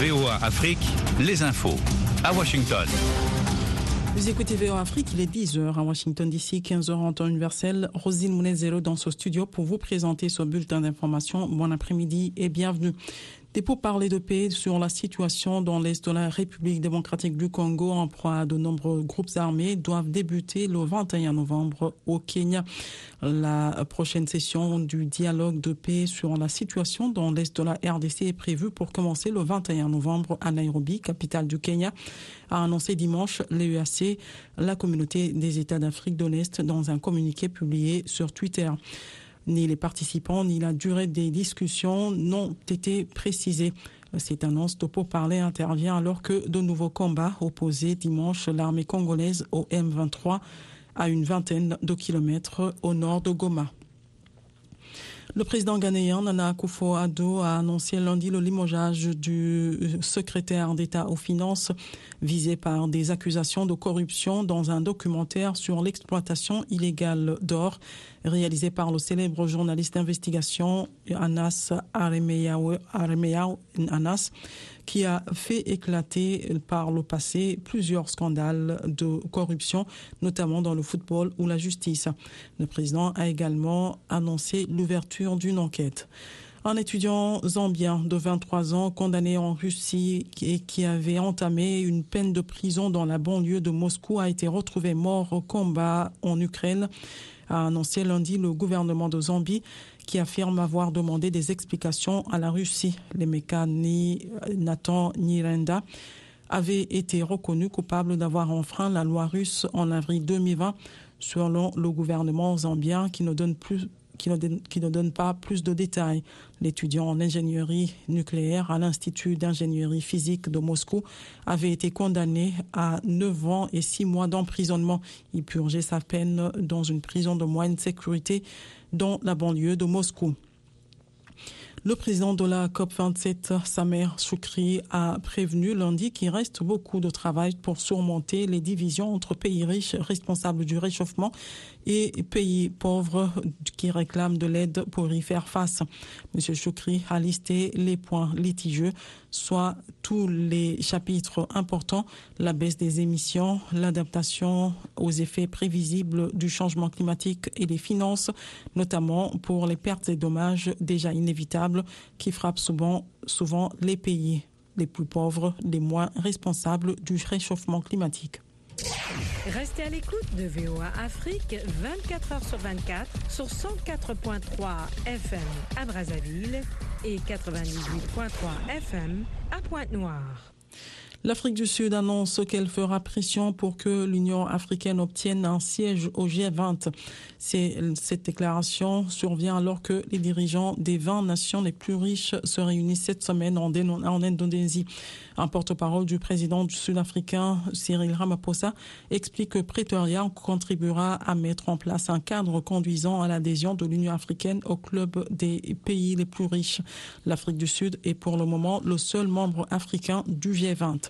VOA Afrique, les infos. À Washington. Vous écoutez VOA Afrique, il est 10h à Washington d'ici, 15h en temps universel. Rosine Mounezero dans ce studio pour vous présenter ce bulletin d'information. Bon après-midi et bienvenue. Des pourparlers de paix sur la situation dans l'est de la République démocratique du Congo en proie à de nombreux groupes armés doivent débuter le 21 novembre au Kenya. La prochaine session du dialogue de paix sur la situation dans l'est de la RDC est prévue pour commencer le 21 novembre à Nairobi, capitale du Kenya, a annoncé dimanche l'EUAC, la communauté des États d'Afrique de l'Est, dans un communiqué publié sur Twitter ni les participants, ni la durée des discussions n'ont été précisées. Cette annonce de pourparler intervient alors que de nouveaux combats opposaient dimanche l'armée congolaise au M23 à une vingtaine de kilomètres au nord de Goma. Le président ghanéen Nana Akufo-Addo a annoncé lundi le limogeage du secrétaire d'État aux finances visé par des accusations de corruption dans un documentaire sur l'exploitation illégale d'or réalisé par le célèbre journaliste d'investigation Anas Aremeyaw Anas qui a fait éclater par le passé plusieurs scandales de corruption, notamment dans le football ou la justice. Le président a également annoncé l'ouverture d'une enquête. Un étudiant zambien de 23 ans condamné en Russie et qui avait entamé une peine de prison dans la banlieue de Moscou a été retrouvé mort au combat en Ukraine, a annoncé lundi le gouvernement de Zambie qui affirme avoir demandé des explications à la Russie. Les mécanis Nathan Nirenda avait été reconnu coupable d'avoir enfreint la loi russe en avril 2020, selon le gouvernement zambien qui ne donne plus qui ne, donne, pas plus de détails. L'étudiant en ingénierie nucléaire à l'Institut d'ingénierie physique de Moscou avait été condamné à 9 ans et 6 mois d'emprisonnement. Il purgeait sa peine dans une prison de moyenne sécurité dans la banlieue de Moscou. Le président de la COP27, Samer Choukri, a prévenu lundi qu'il reste beaucoup de travail pour surmonter les divisions entre pays riches responsables du réchauffement et pays pauvres qui réclament de l'aide pour y faire face. Monsieur Choukri a listé les points litigieux, soit tous les chapitres importants, la baisse des émissions, l'adaptation aux effets prévisibles du changement climatique et les finances, notamment pour les pertes et dommages déjà inévitables qui frappent souvent, souvent les pays les plus pauvres, les moins responsables du réchauffement climatique. Restez à l'écoute de VOA Afrique 24 heures sur 24 sur 104.3 FM à Brazzaville et 98.3 FM à Pointe-Noire. L'Afrique du Sud annonce qu'elle fera pression pour que l'Union africaine obtienne un siège au G20. Cette déclaration survient alors que les dirigeants des 20 nations les plus riches se réunissent cette semaine en, Indonésie. Un porte-parole du président du Sud-Africain, Cyril Ramaphosa, explique que Pretoria contribuera à mettre en place un cadre conduisant à l'adhésion de l'Union africaine au club des pays les plus riches. L'Afrique du Sud est pour le moment le seul membre africain du G20.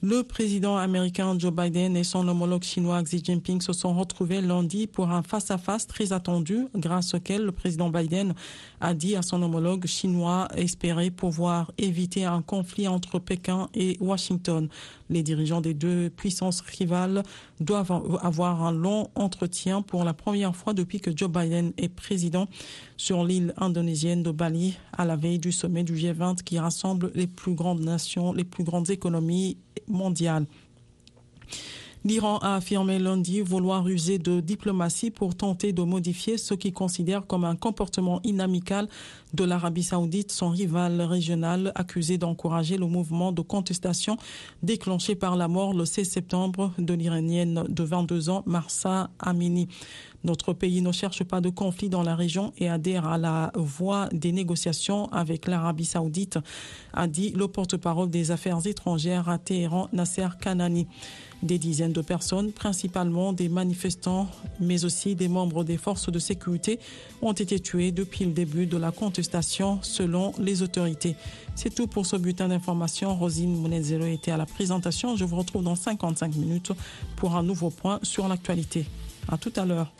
Le président américain Joe Biden et son homologue chinois Xi Jinping se sont retrouvés lundi pour un face-à-face très attendu, grâce auquel le président Biden a dit à son homologue chinois espérer pouvoir éviter un conflit entre Pékin et Washington. Les dirigeants des deux puissances rivales doivent avoir un long entretien pour la première fois depuis que Joe Biden est président sur l'île indonésienne de Bali à la veille du sommet du G20 qui rassemble les plus grandes nations, les plus grandes économies mondiales. L'Iran a affirmé lundi vouloir user de diplomatie pour tenter de modifier ce qu'il considère comme un comportement inamical de l'Arabie saoudite, son rival régional accusé d'encourager le mouvement de contestation déclenché par la mort le 16 septembre de l'Iranienne de 22 ans, Marsa Amini. Notre pays ne cherche pas de conflit dans la région et adhère à la voie des négociations avec l'Arabie saoudite, a dit le porte-parole des affaires étrangères à Téhéran, Nasser Kanani. Des dizaines de personnes, principalement des manifestants, mais aussi des membres des forces de sécurité, ont été tués depuis le début de la contestation, selon les autorités. C'est tout pour ce bulletin d'information. Rosine Mounezero était à la présentation. Je vous retrouve dans 55 minutes pour un nouveau point sur l'actualité. À tout à l'heure.